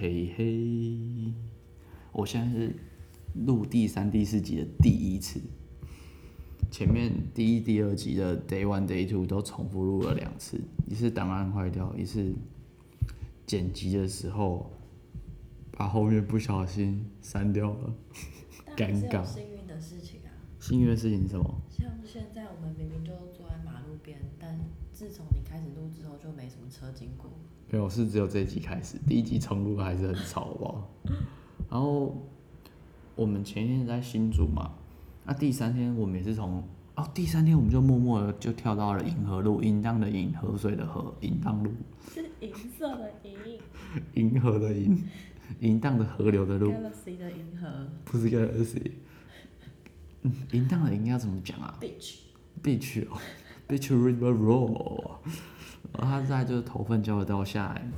嘿嘿，我现在是录第三、第四集的第一次，前面第一、第二集的 Day One、Day Two 都重复录了两次，一次档案坏掉，一次剪辑的时候把后面不小心删掉了。尴尬幸运的事情啊，幸运的事情是什么？像现在我们明明就坐在马路边，但自从你开始录之后，就没什么车经过。没有，是只有这一集开始，第一集重录还是很吵，好不好？然后我们前一天在新竹嘛，那、第三天我们也是从哦，第三天我们就默默的就跳到了银河路，银荡的银，河水的河，银荡路，是银色的银。银河的银，银荡的河流的路，，Galaxy 的银河。不是 Galaxy。嗯，银荡的银要怎么讲啊，Beach。River Road，然后他在就是头份交流道下来，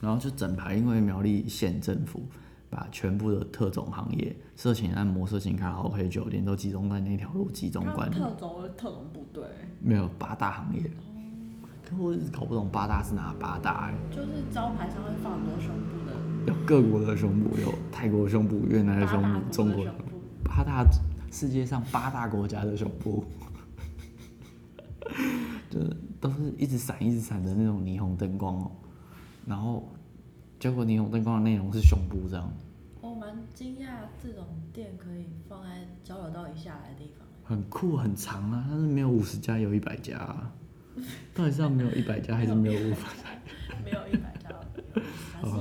然后就整排因为苗栗县政府把全部的特种行业、色情按摩、色情卡拉 OK 酒店都集中在那条路集中管理，特种特种部队，没有八大行业。可我一直搞不懂八大是哪八大哎、就是招牌上会放很多胸部的。有各国的胸部，有泰国胸部、越南的胸部、中国胸部。八大世界上八大国家的胸部，就是都是一直闪一直闪的那种霓虹灯光哦。然后结果霓虹灯光的内容是胸部这样，我蛮惊讶，这种店可以放在交流道以下来的地方。很酷很长啊，但是没有五十家有一百家、啊，到底是要没有一百家还是没有五百家？没有一百家，还是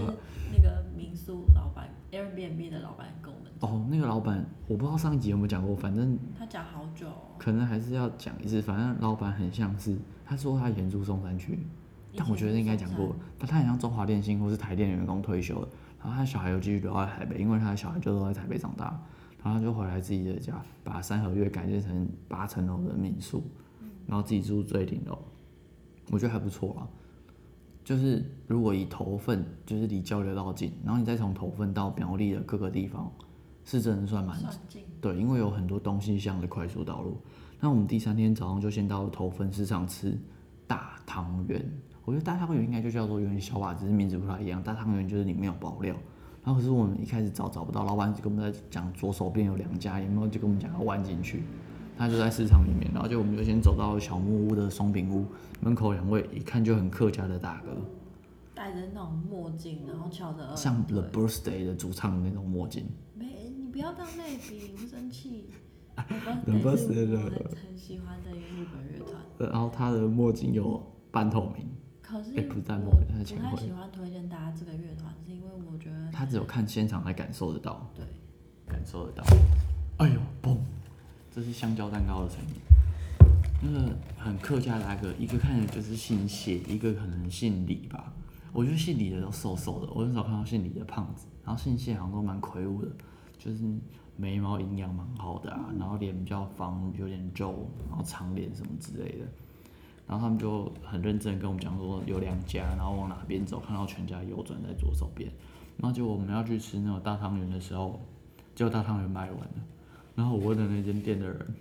那个民宿老板 Airbnb 的老板哦，那个老板我不知道上一集有没有讲过，反正他讲好久、哦，可能还是要讲一次。反正老板很像是他说他原住松山区，但我觉得应该讲过，但他很像中华电信或是台电的员工退休了，然后他小孩又继续留在台北，因为他的小孩就都在台北长大，然后他就回来自己的家，把三合院改建成八层楼的民宿，然后自己住最顶楼，我觉得还不错啊。就是如果以头份，就是离交流道近，然后你再从头份到苗栗的各个地方，是真的算蛮算近，对，因为有很多东西向的快速道路。那我们第三天早上就先到了头份市场吃大汤圆，我觉得大汤圆应该就叫做有点小把，只是名字不太一样。大汤圆就是里面有爆料，然后可是我们一开始找找不到，老板就跟我们在讲左手边有两家，有没有就跟我们讲要弯进去。他就在市场里面，然后就我们就先走到小木屋的松饼屋门口，两位一看就很客家的大哥，戴着那种墨镜，然后翘着像 The Birthday 的主唱的那种墨镜。没，你不要当类比，我生气。Birthday 是我的很很喜欢的一个日本乐团，呃然后他的墨镜有半透明，可是哎不是在我墨它是不前回太喜欢推荐大家这个乐团，是因为我觉得他只有看现场才感受得到。对感受得到。哎呦，嘣！这是香蕉蛋糕的声音。那个很客家的那个，一个看着就是姓谢，一个可能姓李吧。我觉得姓李的都瘦瘦的，我很少看到姓李的胖子。然后姓谢好像都蛮魁梧的，就是眉毛营养蛮好的啊，然后脸比较方，有点皱，然后长脸什么之类的。然后他们就很认真跟我们讲说有两家，然后往哪边走，看到全家右转在左手边。然后结果我们要去吃那种大汤圆的时候，结果大汤圆卖完了。然后我问了那间店的人，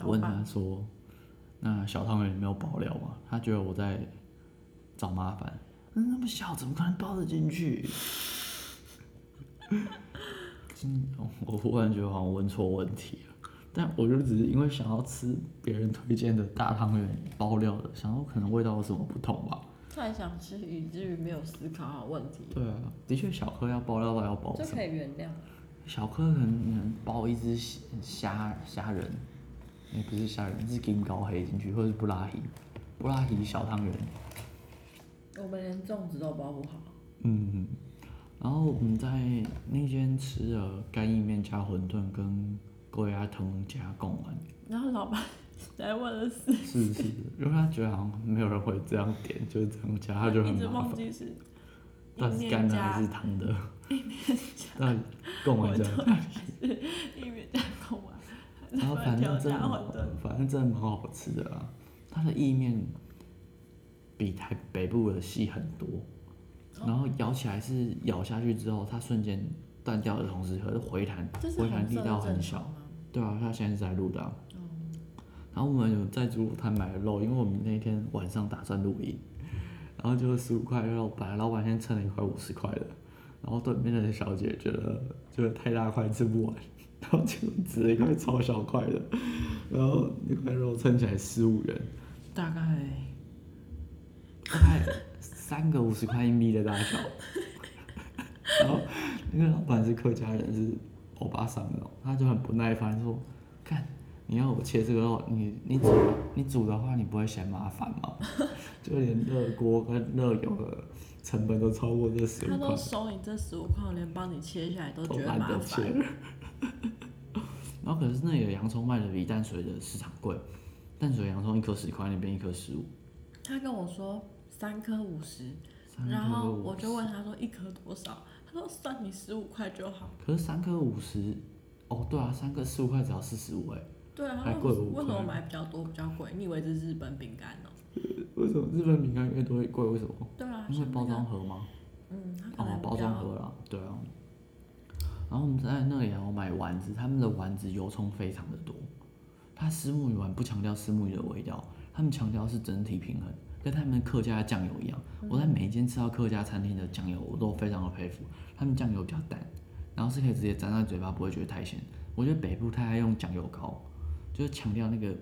我问他说：“那小汤圆没有爆料吗？”他觉得我在找麻烦。嗯那么小，怎么可能包得进去？嗯，我忽然觉得好像问错问题了。但我就只是因为想要吃别人推荐的大汤圆包料的，想到可能味道有什么不同吧。太想吃，以至于没有思考好问题，对啊，的确小颗要包料到要包什么？这可以原谅。小颗可能能包一只虾虾仁，也、不是虾仁，是金高黑进去，或者是布拉提，布拉提小汤圆。我们连粽子都包不好，嗯，然后我们在那间吃了干意面加馄饨跟高压汤加贡丸，然后老板来问了是，是是，因为他觉得好像没有人会这样点，就是这样加，他就很一直麻烦。忘记是到底是干的还是汤的？到底贡丸加？意面加贡丸，然后反正真的反正真的蛮好吃的啦。它的意面比台北部的细很多，然后咬起来是咬下去之后，它瞬间断掉的同时，可是回弹回弹力道很小。对啊，它现在是在录的啊、然后我们有在猪肉摊买了肉，因为我们那天晚上打算露营，然后就十五块肉，本来老板先称了一块五十块的，然后对面的小姐觉得觉得太大块吃不完，然后就只了一块超小块的，然后那块肉称起来十五元，大概大概三个五十块硬币的大小，然后那个老板是客家人，是欧巴桑的，他就很不耐烦说，看。你要我切这个肉，你你煮你煮的话，你不会嫌麻烦吗？就连热锅跟热油的成本都超过这十五块。他都收你这十五块，我连帮你切下来都觉得麻烦。然后可是那里的洋葱卖的比淡水的市场贵，淡水洋葱一颗十块，那边一颗十五。他跟我说三颗五十，然后我就问他说一颗多少，他说算你十五块就好。可是三颗五十，哦对啊，三颗十五块只要四十五哎。对啊，为为什么买比较多比较贵？你以为是日本饼干呢？为什么日本饼干越多越贵？为什么？对啊，因为包装盒吗？嗯，哦，包装盒啦，对啊。然后我们在那里有买丸子，他们的丸子油葱非常的多。他丝木鱼丸不强调石木鱼的味道，他们强调是整体平衡，跟他们客家的酱油一样。我在每一间吃到客家餐厅的酱油，我都非常的佩服。他们酱油比较淡，然后是可以直接沾在嘴巴，不会觉得太咸。我觉得北部太爱用酱油膏。就是强调那个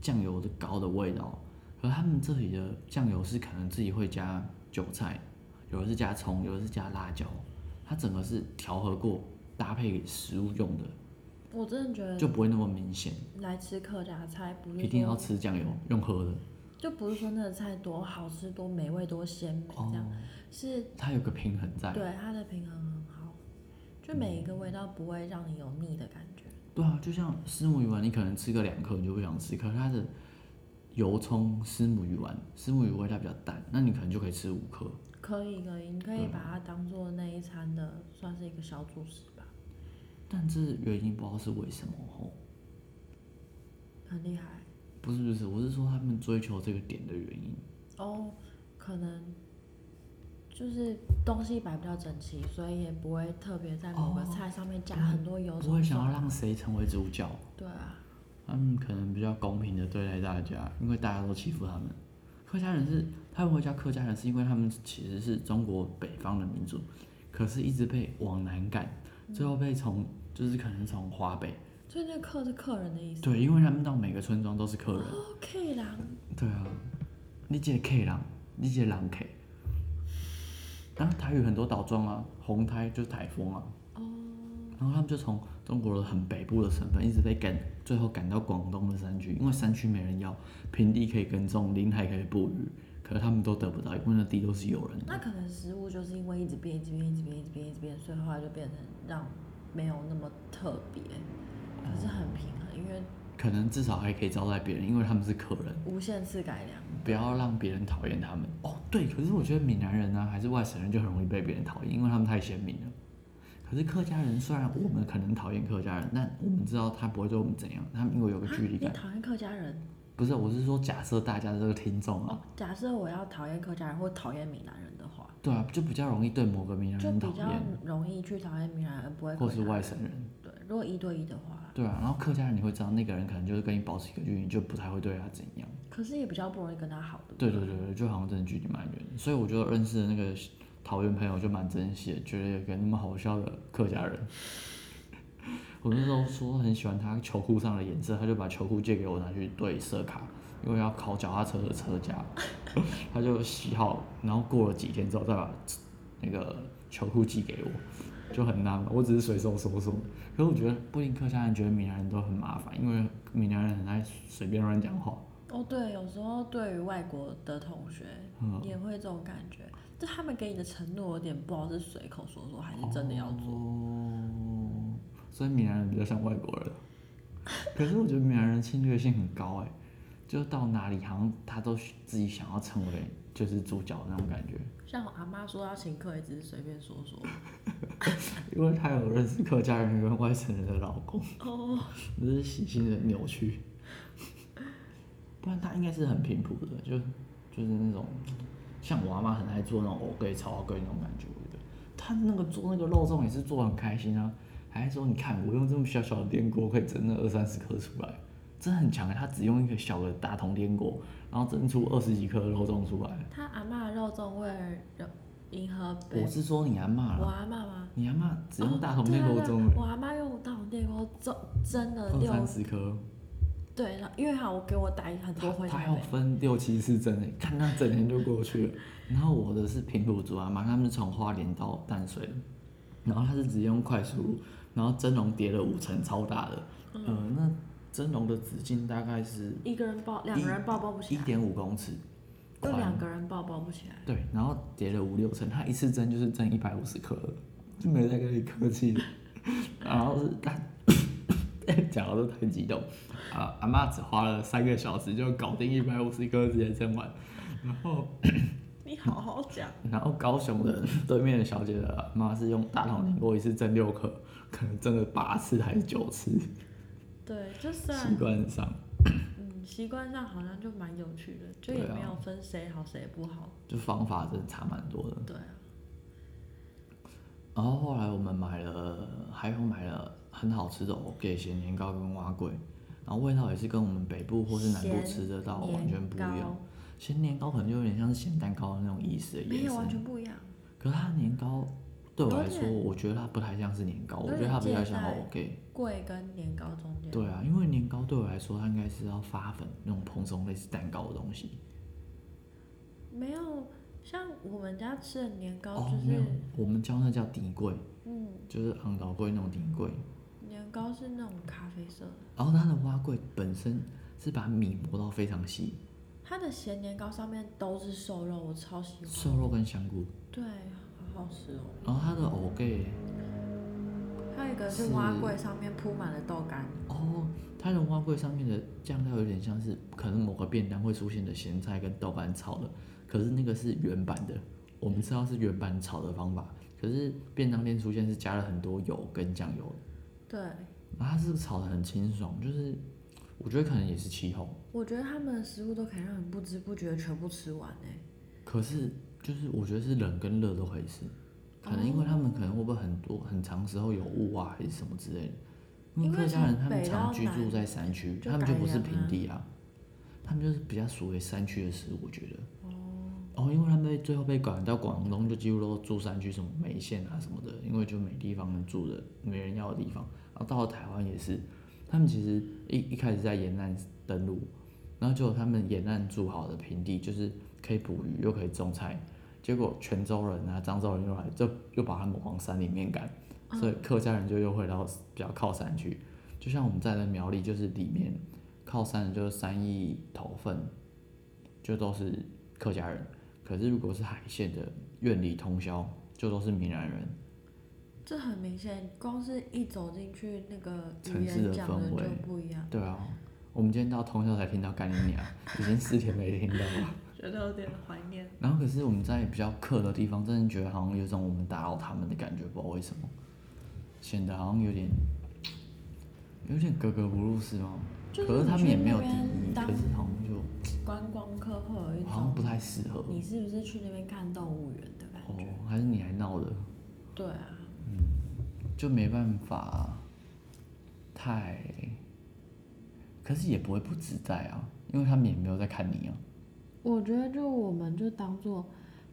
酱油的膏的味道，可他们这里的酱油是可能自己会加韭菜，有的是加葱，有的是加辣椒，它整个是调和过搭配食物用的。我真的觉得就不会那么明显。来吃客家菜不是一定要吃酱油用喝的，就不是说那个菜多好吃、多美味、多鲜美这样，是它有个平衡在。对，它的平衡很好，就每一个味道不会让你有腻的感觉。对啊，就像丝母鱼丸，你可能吃个两颗你就不想吃，可是它的油葱丝母鱼丸，丝母鱼味道比较淡，那你可能就可以吃五颗。可以可以，你可以把它当做那一餐的，算是一个小主食吧。但这原因不知道是为什么哦。很厉害。不是不是，我是说他们追求这个点的原因。哦，可能。就是东西摆比较整齐，所以也不会特别在某个菜上面加很多油。不会想要让谁成为主角。对啊。他们可能比较公平的对待大家，因为大家都欺负他们。客家人是他们会叫客家人，是因为他们其实是中国北方的民族，可是一直被往南赶，最后被从就是可能从华北。所以那个客是客人的意思。对，因为他们到每个村庄都是客人。哦，K 狼。对啊，你这 K 狼，你这狼 K。然后台语很多倒装啊，红台就是台风啊。哦。然后他们就从中国的很北部的省份，一直被赶，最后赶到广东的山区，因为山区没人要，平地可以耕种，林海可以捕鱼，可是他们都得不到，因为那地都是有人的。那可能食物就是因为一直变，一直变，一直变，一直变，一直变，所以后来就变成让没有那么特别，可是很平衡，因为。可能至少还可以招待别人，因为他们是客人。无限次改良。不要让别人讨厌他们。哦，对，可是我觉得闽南人呢，还是外省人就很容易被别人讨厌，因为他们太鲜明了。可是客家人虽然我们可能讨厌客家人，但我们知道他不会对我们怎样，他们因为有个距离感。你讨厌客家人？不是，我是说假设大家这个听众啊。假设我要讨厌客家人或讨厌闽南人的话。对啊，就比较容易对某个闽南人讨厌。就比较容易去讨厌闽南人，不会。或是外省人。对，如果一对一的话。对啊，然后客家人你会知道那个人可能就是跟你保持一个距离，就不太会对他怎样。可是也比较不容易跟他好的。对对对对，就好像真的距离蛮远，所以我觉得认识的那个桃园朋友就蛮珍惜的，觉得有个那么好笑的客家人。我那时候说很喜欢他球裤上的颜色，他就把球裤借给我拿去对色卡，因为要考脚踏车的车架，他就洗好，然后过了几天之后再把那个球裤寄给我。就很难，我只是随手说说。可是我觉得不一定客家人觉得闽南人都很麻烦，因为闽南人很爱随便乱讲话。哦，对，有时候对于外国的同学也会这种感觉，就他们给你的承诺有点不知道是随口说说还是真的要做。哦，所以闽南人比较像外国人。可是我觉得闽南人侵略性很高哎，就到哪里好像他都自己想要成为就是主角那种感觉。像我阿妈说要请客，也只是随便说说。因为他有认识客家人跟外省人的老公，哦，这是喜新的扭曲。不然他应该是很平朴的，就就是那种像我阿妈很爱做那种藕桂炒桂那种感觉。我觉得他那个做那个肉粽也是做很开心啊，还说你看我用这么小小的电锅可以蒸那二三十颗出来，真的很强哎，他只用一个小的大铜电锅，然后蒸出二十几颗肉粽出来。他阿妈的肉粽为了迎合北，我是说你阿妈我，阿妈吗？你阿妈只用大哦铜电锅蒸对我阿妈用大铜电锅蒸蒸了二六三十颗，对，然后因为好，我给我打很多回他要，分六七次蒸诶，看那整天就过去了。然后我的是平埔族阿妈，他们是从花莲到淡水的，然后他是直接用快速，然后蒸笼叠了五层，超大的，嗯呃，那蒸笼的直径大概是一个人抱两个人抱抱不起来，一点五公尺，就宽两个人抱抱不起来。对，然后叠了五六层，他一次蒸就是蒸一百五十克，就没在跟你客气的。然后是他讲的都太激动啊！阿妈只花了三个小时就搞定一百五十颗，直接蒸完。然后，你好好讲，然后高雄的对面的小姐的阿妈是用大桶电锅一次蒸六颗，可能蒸了八次还是九次，对，就虽习然惯上嗯习惯上好像就蛮有趣的，就也没有分谁好谁不好。就方法真的差蛮多的。对啊，然后后来我们买了，还有买了很好吃的藕给咸年糕跟蛙桂，然后味道也是跟我们北部或是南部吃得到完全不一样糕。咸年糕可能就有点像是咸蛋糕的那种意思的延没有完，全不一样。可是它年糕对我来说，我觉得它不太像是年糕，我有觉得它比较像 OK。贵跟年糕中间。对啊，因为年糕对我来说，它应该是要发粉那种蓬松类似蛋糕的东西。没有像我们家吃的年糕，哦就，没有是，我们叫那叫底柜，嗯，就是昂高桂那种底柜。年糕是那种咖啡色的。然后它的蛙柜本身是把米磨到非常细，它的咸年糕上面都是瘦肉，我超喜欢。瘦肉跟香菇。对，好好吃哦。然后它的藕盖还有一个是是蛙桂，上面铺满了豆干。哦，它的蛙桂上面的酱料有点像是可能某个便当会出现的咸菜跟豆干炒的，可是那个是原版的，我们知道是原版炒的方法，可是便当店出现是加了很多油跟酱油，对，然后它是炒的很清爽，就是我觉得可能也是气候，我觉得他们的食物都可以让你不知不觉全部吃完哎。可是就是我觉得是冷跟热都可以吃，可能因为他们可能会不会很多很长时候有雾啊还是什么之类的，因为客家人他们常居住在山区，他们就不是平地啊，他们就是比较属于山区的食物，我觉得。哦，因为他们被最后被赶到广东，就几乎都住山区，什么梅县啊什么的，因为就没地方能住的，没人要的地方。然后到了台湾也是，他们其实一一开始在沿岸登陆，然后就他们沿岸住好的平地，就是可以捕鱼又可以种菜，结果泉州人啊、漳州人又来，就又把他们往山里面赶，所以客家人就又回到比较靠山去。就像我们在的苗栗，就是里面靠山的就是三义头份，就都是客家人。可是如果是海线的院里通宵，就都是闽南人。这很明显，光是一走进去，那个城市的氛围就不一样，对啊，我们今天到通宵才听到干你娘，已经四天没听到了。觉得有点怀念。然后可是我们在比较客的地方，真的觉得好像有种我们打扰他们的感觉，不知道为什么，显得好像有点有点格格不入是吗？就是可是他们也没有敌你去那意，边可是好像就观光客会有一种，好像不太适合。你是不是去那边看动物园的感哦觉？，还是你还闹的，对啊，嗯就没办法太，可是也不会不自在啊，因为他们也没有在看你啊。我觉得就我们就当做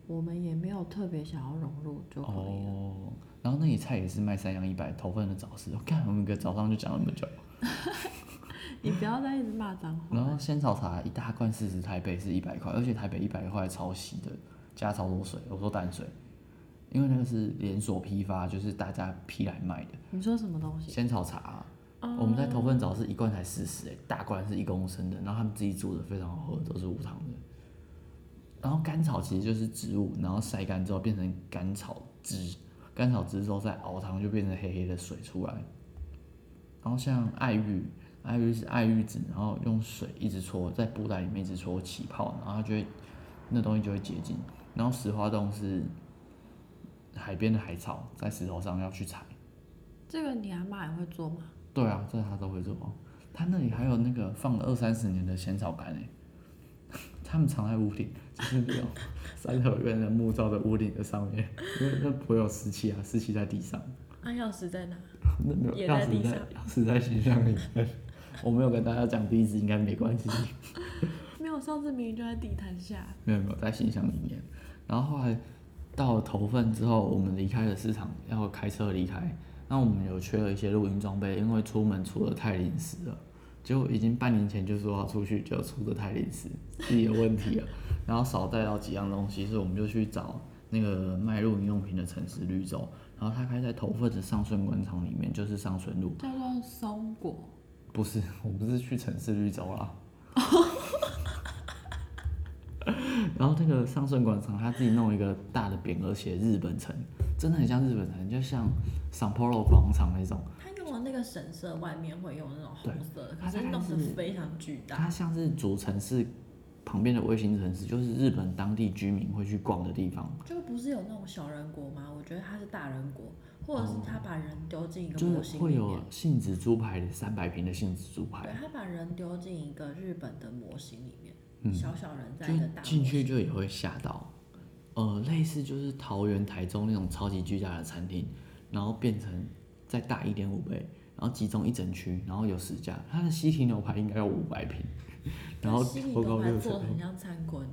我们也没有特别想要融入就可以了。哦，然后那里菜也是卖三样一百，头份的早市。我看我们一个早上就讲那么久。你不要再一直骂脏话。然后仙草茶一大罐四十台北是一百块，而且台北一百块超稀的，加超多水。我说淡水，因为那个是连锁批发，就是大家批来卖的。你说什么东西？仙草茶我们在头份早市一罐才四十，哎，大罐是一公升的，然后他们自己煮的非常好喝，都是无糖的。然后甘草其实就是植物，然后晒干之后变成甘草汁，甘草汁之后再熬汤就变成黑黑的水出来。然后像艾玉，艾玉是艾玉子，然后用水一直搓，在布袋里面一直搓起泡，然后它就会那东西就会结晶。然后石花洞是海边的海草，在石头上要去采。这个你阿妈也会做吗？对啊，这他都会做。他那里还有那个放了二三十年的仙草干诶，他们藏在屋顶，就是那种 三合院的木造的屋顶的上面，因为那不会有湿气啊，湿气在地上，那，钥匙在哪？那没有也钥匙在在地上钥匙在形象里面，我没有跟大家讲地址，应该没关系。没有，上次明明就在地毯下。没有没有，在信箱里面。然后后来到了头份之后，我们离开了市场，要开车离开。那我们有缺了一些露营装备，因为出门出的太临时了，就已经半年前就说要出去，就出的太临时，自己有问题了。然后少带到几样东西，所以我们就去找那个卖露营用品的城市绿洲。然后他开在头份的上顺广场里面，就是上顺路。叫做松果。不是，我不是去城市绿洲啦。然后那个上顺广场，他自己弄一个大的匾额，写日本城，真的很像日本城，就像 San Paulo 广场那种。那个神社外面会用那种红色的，可是弄得非常巨大。它像是主城市旁边的卫星城市，就是日本当地居民会去逛的地方。就不是有那种小人国吗？我觉得它是大人国，或者是他把人丢进一个模型里面。会有杏子猪排三百平的杏子猪排。对他把人丢进一个日本的模型里面。小小人在一个大进去就也会吓到，呃，类似就是桃园、台中那种超级巨大的餐厅，然后变成再大一点五倍，然后集中一整区，然后有十家，它的西提牛排应该有五百平，然后多高六做的很像参观，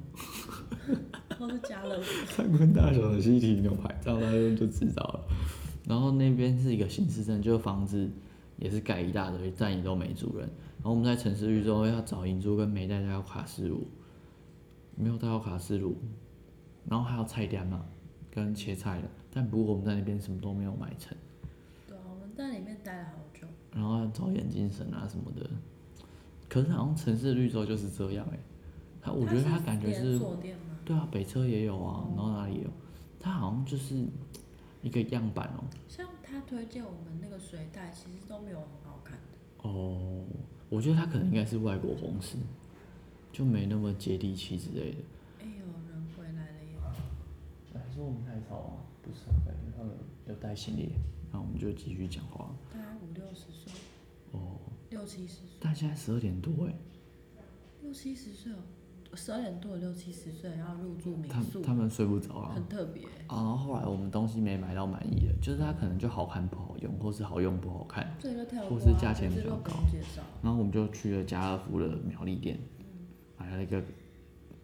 都是家乐福。参观大小的西提牛排，这样大家就知道了。然后那边是一个新市镇，就是房子也是盖一大堆，但也都没住人。然后我们在城市绿洲要找银珠跟没带到卡式炉，没有带到卡式炉，然后还有菜单嘛，跟切菜的，但不过我们在那边什么都没有买成。在里面待了好久。然后要找眼镜神啊什么的，可是好像城市绿洲就是这样哎，他我觉得他感觉是，对啊，北车也有啊，然后哪里有，他好像就是一个样板哦。像他推荐我们那个水袋，其实都没有很好看的。哦。我觉得他可能应该是外国公司，就没那么接地气之类的。哎呦，人回来了耶！还是我们太吵啊？不是，感觉他们有带行李，然后我们就继续讲话。大概五六十岁。哦。六七十岁。但现在十二点多哎。六七十岁哦。十二点多，六七十岁要入住民宿，他们睡不着啊，很特别。然后后来我们东西没买到满意的，就是它可能就好看不好用，或是好用不好看，或是价钱比较高。然后我们就去了家乐福的苗栗店，买了一个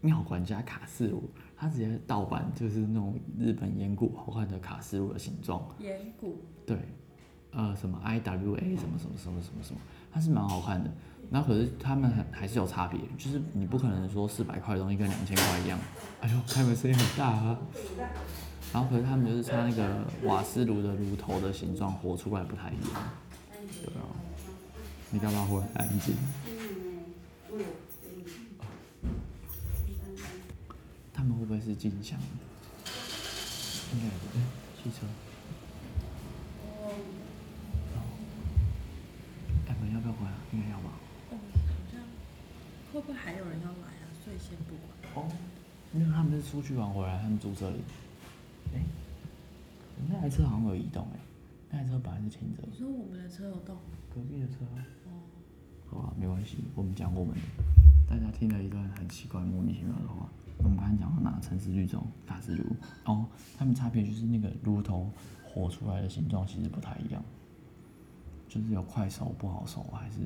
妙管家卡式炉，它直接盗版，就是那种日本岩谷好看的卡斯炉的形状。岩谷。对，呃，什么 I W A 什么什么什么什么什么，它是蛮好看的。那可是他们还还是有差别，就是你不可能说四百块的东西跟两千块一样。哎呦，开门声音很大啊！然后可是他们就是差那个瓦斯炉的炉头的形状，活出来不太一样。对啊，你干嘛会很安静？他们会不会是镜像？应该不对，汽车。哎，们要不要回来？应该要吧。嗯，好像会不会还有人要来啊？所以先不管。哦，因为他们是出去玩回来，他们住这里。哎，那台车好像有移动哎，那台车本来是停着。你说我们的车有动？隔壁的车。哦。好吧，没关系，我们讲我们的。大家听了一段很奇怪、莫名其妙的话。我们刚才讲到哪？城市绿洲、大石炉。哦，它们差别就是那个炉头火出来的形状其实不太一样，就是有快熟不好熟，还是？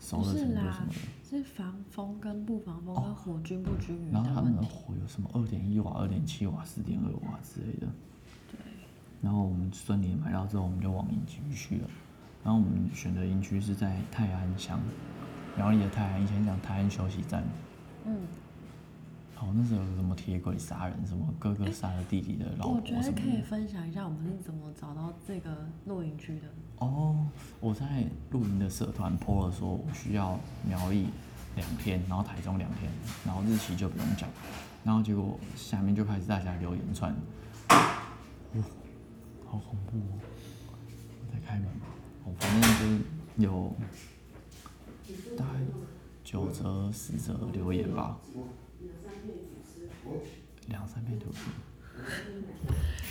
熟的程度什么的，是防风跟不防风跟火均不均匀然后它们的火有什么二点一瓦、二点七瓦、四点二瓦之类的。对。然后我们顺利买到之后，我们就往营区去了。然后我们选的营区是在泰安乡，苗栗的泰安，以前讲泰安休息站。嗯。哦，那时候有什么铁轨杀人，什么哥哥杀了弟弟的老婆我觉得可以分享一下我们是怎么找到这个露营区的。哦，我在露营的社团 po 了，说我需要苗栗两天，然后台中两天，然后日期就不用讲，然后结果下面就开始大家留言串，哇，好恐怖哦！在开门，哦，反正就是有大概九折十折留言吧，两三遍图片。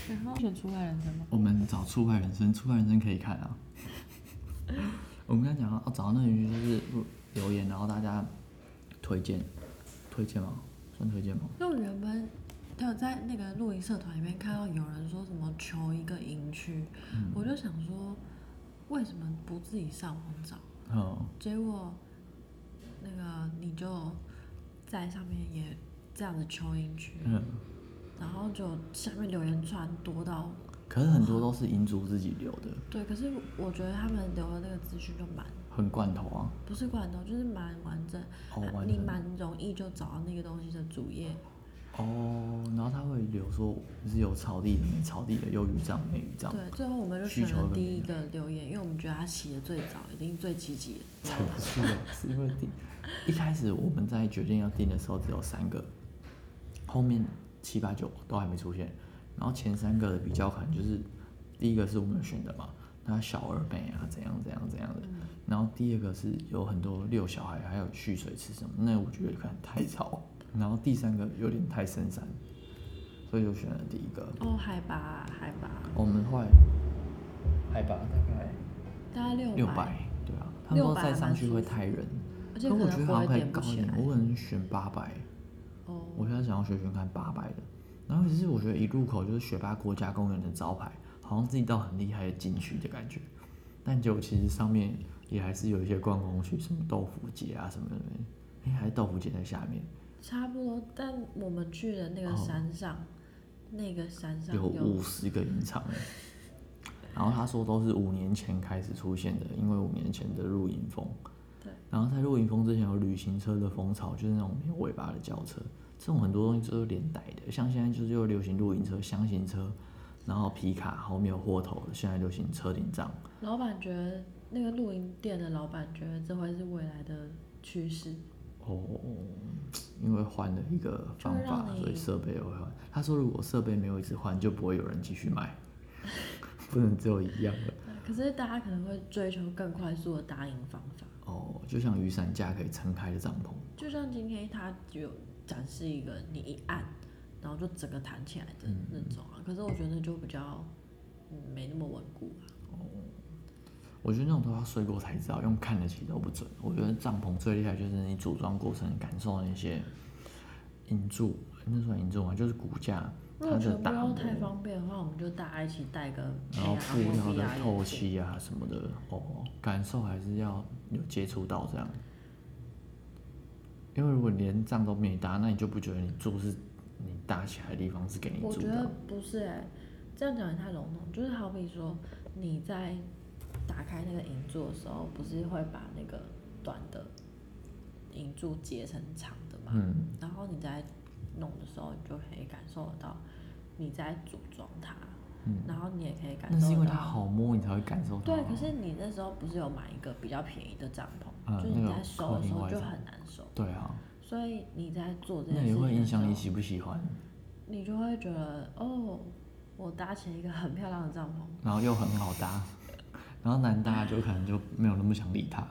然后选出外人生吗？我们找出外人生，出外人生可以看啊。我们刚才讲到，找到那句就是留言，然后大家推荐，推荐吗？算推荐吗？因为原本有在那个露营社团里面看到有人说什么求一个营区，我就想说，为什么不自己上网找？嗯，结果那个你就在上面也这样子求进去，嗯，然后就下面留言串多到，可是很多都是银主自己留的，对，可是我觉得他们留的那个资讯就蛮很罐头啊。不是罐头，就是蛮完整，哦，完整。你蛮容易就找到那个东西的主页。哦，然后他会留说是有草地的、没草地的，有雨障没雨障。对，最后我们就选了第一个留言，因为我们觉得他起的最早，一定最积极。才不是的，是因为第 一开始我们在决定要定的时候只有三个，后面七八九都还没出现，然后前三个的比较可能就是第一个是我们选的嘛，他小而美啊，怎样怎样怎样的，然后第二个是有很多遛小孩，还有蓄水池什么，那我觉得可能太吵。然后第三个有点太深山，所以就选了第一个。哦，海拔，海拔。我们会海拔大概大概六六百，对啊。他说再上去会太冷，可我觉得好像可以高一点，我可能选八百。哦。我现在想要学学看八百的，然后其实我觉得一入口就是雪霸国家公园的招牌，好像自己到很厉害的景区的感觉。但就其实上面也还是有一些观光区，什么豆腐节啊什么的，哎，还是豆腐节在下面。差不多，但我们去的那个山上，那个山上有五十个隐藏。然后他说都是五年前开始出现的，因为五年前的露营风。对。然后在露营风之前有旅行车的风潮，就是那种没有尾巴的轿车，这种很多东西都是连带的。像现在就是又流行露营车、箱型车，然后皮卡后面有货头的，现在流行车顶帐。老板觉得那个露营店的老板觉得这会是未来的趋势。哦，因为换了一个方法，所以设备也会换。他说，如果设备没有一直换，就不会有人继续买，不能只有一样的。可是大家可能会追求更快速的搭营方法。哦，就像雨伞架可以撑开的帐篷。就像今天他有展示一个，你一按，然后就整个弹起来的那种啊。可是我觉得就比较，没那么稳固啊。我觉得那种都要睡过才知道，用看的其实都不准。我觉得帐篷最厉害就是你组装过程感受那些银柱，那算银柱吗？就是骨架。如果全部都太方便的话，我们就大家一起带个，然后布料的透气啊什么的，哦，感受还是要有接触到这样。因为如果连帐都没搭，那你就不觉得你住是你搭起来的地方是给你住的。我觉得不是哎，这样讲也太笼统。就是好比说你在。打开那个银柱的时候，不是会把那个短的银柱截成长的嘛？嗯。然后你在弄的时候，你就可以感受得到你在组装它。嗯。然后你也可以感受到。那是因为它好摸，你才会感受到。对，可是你那时候不是有买一个比较便宜的帐篷，就是你在收的时候就很难收。对啊。所以你在做这件事情，那也会影响你喜不喜欢。你就会觉得哦，我搭起一个很漂亮的帐篷，然后又很好搭。然后难搭就可能就没有那么想理他，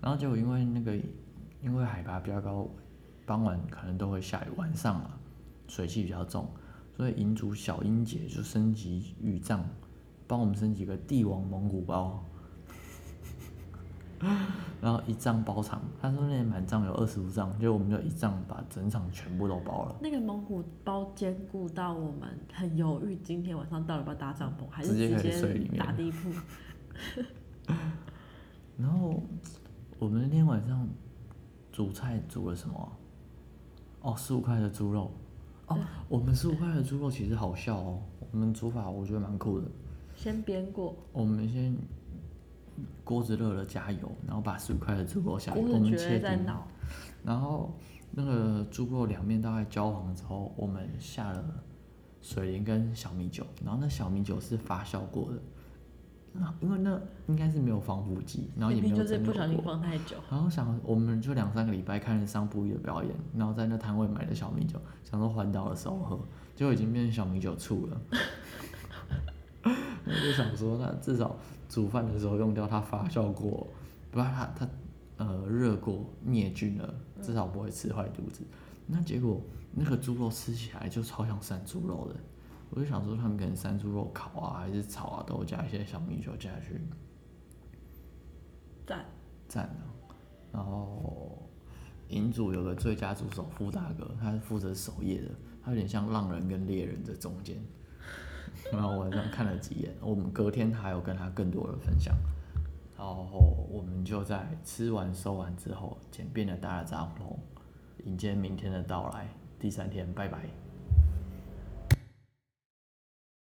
然后结果因为那个因为海拔比较高，傍晚可能都会下雨，晚上嘛水汽比较重，所以银主小英姐就升级雨帐，帮我们升级个帝王蒙古包，然后一帐包场，他说那满帐有二十五帐，就我们就一帐把整场全部都包了。那个蒙古包坚固到我们很犹豫，今天晚上到底要不要搭帐篷，还是直接打地铺？然后我们那天晚上煮菜煮了什么？哦，十五块的猪肉。哦，我们十五块的猪肉其实好笑哦。我们煮法我觉得蛮酷的。先煸过。我们先锅子热了，加油，然后把十五块的猪肉下，我们切丁。然后那个猪肉两面大概焦黄之后，我们下了水莲跟小米酒，然后那小米酒是发酵过的。因为那应该是没有防腐剂，然后也没有真的不小心放太久。然后想，我们就两三个礼拜看了桑布伊的表演，然后在那摊位买的小米酒，想说环岛的时候喝，就已经变成小米酒醋了。我就想说，那至少煮饭的时候用掉它发酵过，不然它它呃热过灭菌了，至少不会吃坏肚子。那结果那个猪肉吃起来就超像山猪肉的。我就想说，他们可能山猪肉烤啊，还是炒啊，都加一些小米酒下去，赞赞的。然后银主有个最佳助手傅大哥，他是负责守夜的，他有点像浪人跟猎人的中间。然后晚上看了几眼，我们隔天还有跟他更多的分享。然后我们就在吃完收完之后，简便的搭了帐篷，迎接明天的到来。第三天，拜拜。